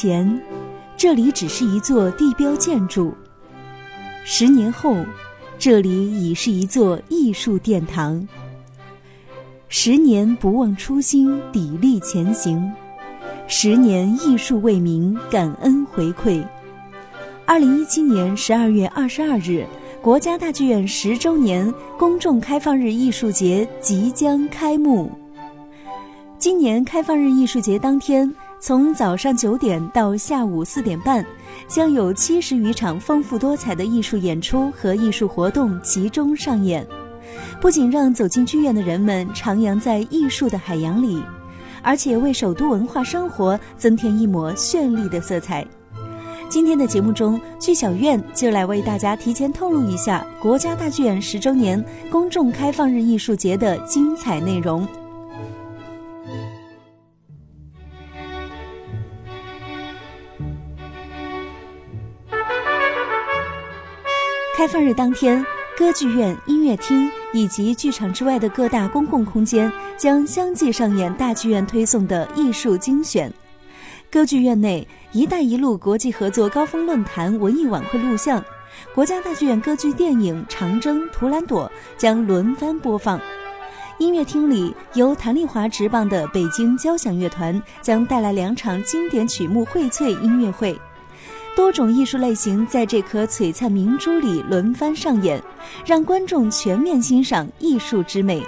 前，这里只是一座地标建筑；十年后，这里已是一座艺术殿堂。十年不忘初心，砥砺前行；十年艺术为民，感恩回馈。二零一七年十二月二十二日，国家大剧院十周年公众开放日艺术节即将开幕。今年开放日艺术节当天，从早上九点到下午四点半，将有七十余场丰富多彩的艺术演出和艺术活动集中上演。不仅让走进剧院的人们徜徉在艺术的海洋里，而且为首都文化生活增添一抹绚丽的色彩。今天的节目中，剧小院就来为大家提前透露一下国家大剧院十周年公众开放日艺术节的精彩内容。开放日当天。歌剧院、音乐厅以及剧场之外的各大公共空间将相继上演大剧院推送的艺术精选。歌剧院内，“一带一路”国际合作高峰论坛文艺晚会录像，国家大剧院歌剧电影《长征》《图兰朵》将轮番播放。音乐厅里，由谭丽华执棒的北京交响乐团将带来两场经典曲目荟萃音乐会。多种艺术类型在这颗璀璨明珠里轮番上演，让观众全面欣赏艺术之美。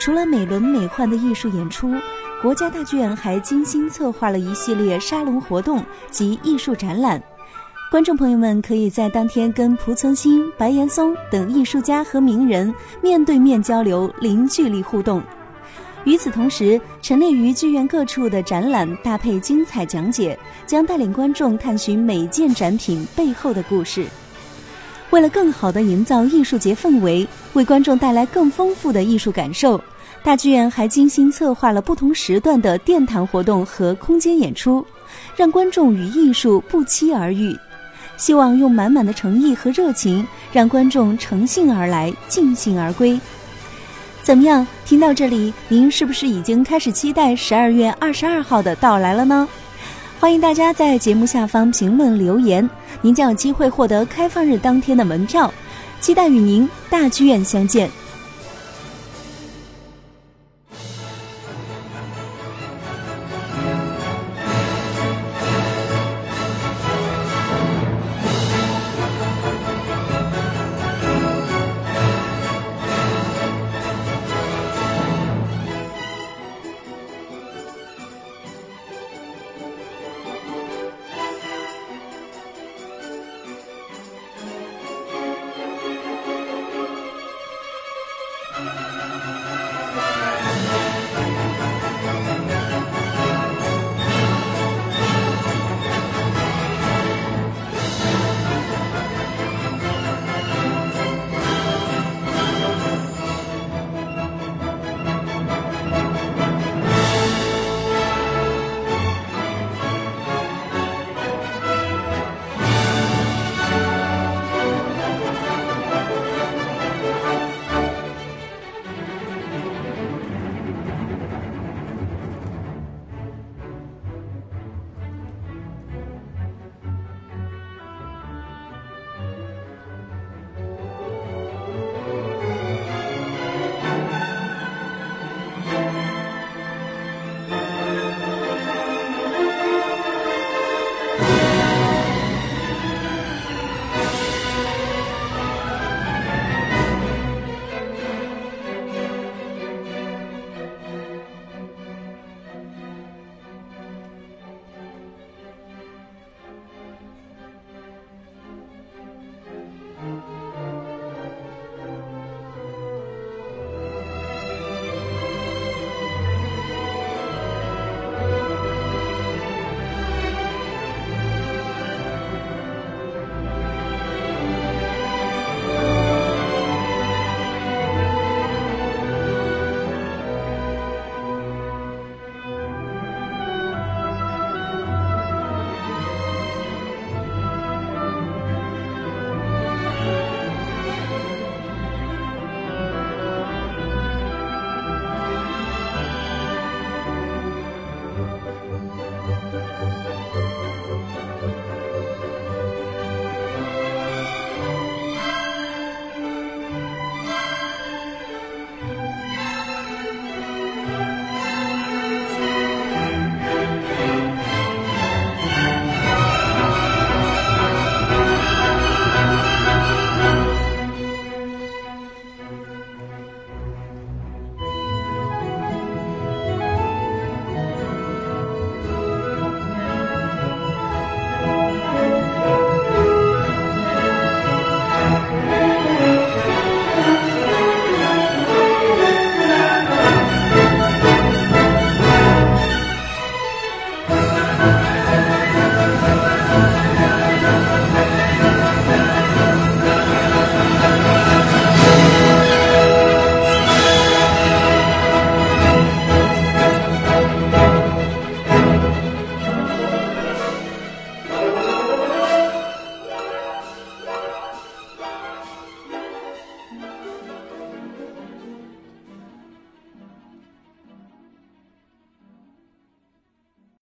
除了美轮美奂的艺术演出，国家大剧院还精心策划了一系列沙龙活动及艺术展览。观众朋友们可以在当天跟濮存昕、白岩松等艺术家和名人面对面交流，零距离互动。与此同时，陈列于剧院各处的展览搭配精彩讲解，将带领观众探寻每件展品背后的故事。为了更好地营造艺术节氛围，为观众带来更丰富的艺术感受，大剧院还精心策划了不同时段的殿堂活动和空间演出，让观众与艺术不期而遇。希望用满满的诚意和热情，让观众乘兴而来，尽兴而归。怎么样？听到这里，您是不是已经开始期待十二月二十二号的到来了呢？欢迎大家在节目下方评论留言，您将有机会获得开放日当天的门票。期待与您大剧院相见。